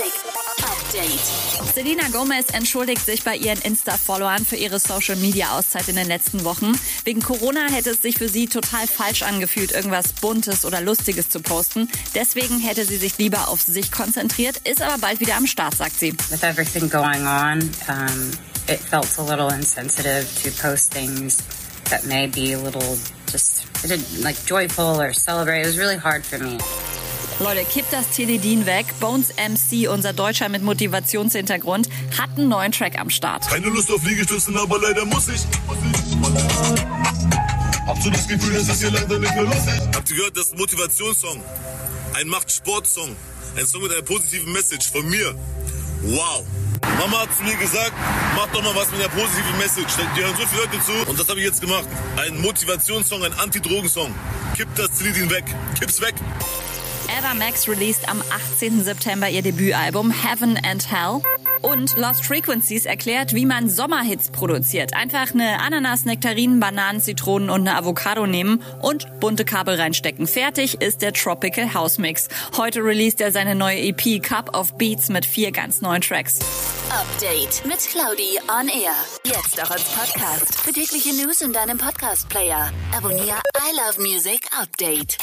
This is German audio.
Music Update. Selena Gomez entschuldigt sich bei ihren Insta-Followern für ihre Social-Media-Auszeit in den letzten Wochen. Wegen Corona hätte es sich für sie total falsch angefühlt, irgendwas Buntes oder Lustiges zu posten. Deswegen hätte sie sich lieber auf sich konzentriert, ist aber bald wieder am Start, sagt sie. With everything going on, um, it felt a little insensitive to post things that may be a little just like joyful or celebrate. It was really hard for me. Leute, kippt das Teledin weg. Bones MC, unser Deutscher mit Motivationshintergrund, hat einen neuen Track am Start. Keine Lust auf Liegestützen, aber leider muss ich. Hab so das Gefühl, das ist hier leider nicht mehr lustig. Habt ihr gehört, das ist ein Motivationssong. Ein Macht-Sport-Song. Ein Song mit einer positiven Message von mir. Wow. Mama hat zu mir gesagt, mach doch mal was mit einer positiven Message. Die hören so viele Leute zu und das habe ich jetzt gemacht. Ein Motivationssong, ein Anti-Drogen-Song. Kipp das Teledin weg. Kipp's weg. Ava Max released am 18. September ihr Debütalbum Heaven and Hell. Und Lost Frequencies erklärt, wie man Sommerhits produziert. Einfach eine Ananas, Nektarinen, Bananen, Zitronen und eine Avocado nehmen und bunte Kabel reinstecken. Fertig ist der Tropical House Mix. Heute released er seine neue EP Cup of Beats mit vier ganz neuen Tracks. Update mit Claudi on Air. Jetzt auch als Podcast. Für tägliche News in deinem Podcast-Player. Abonniere I Love Music Update.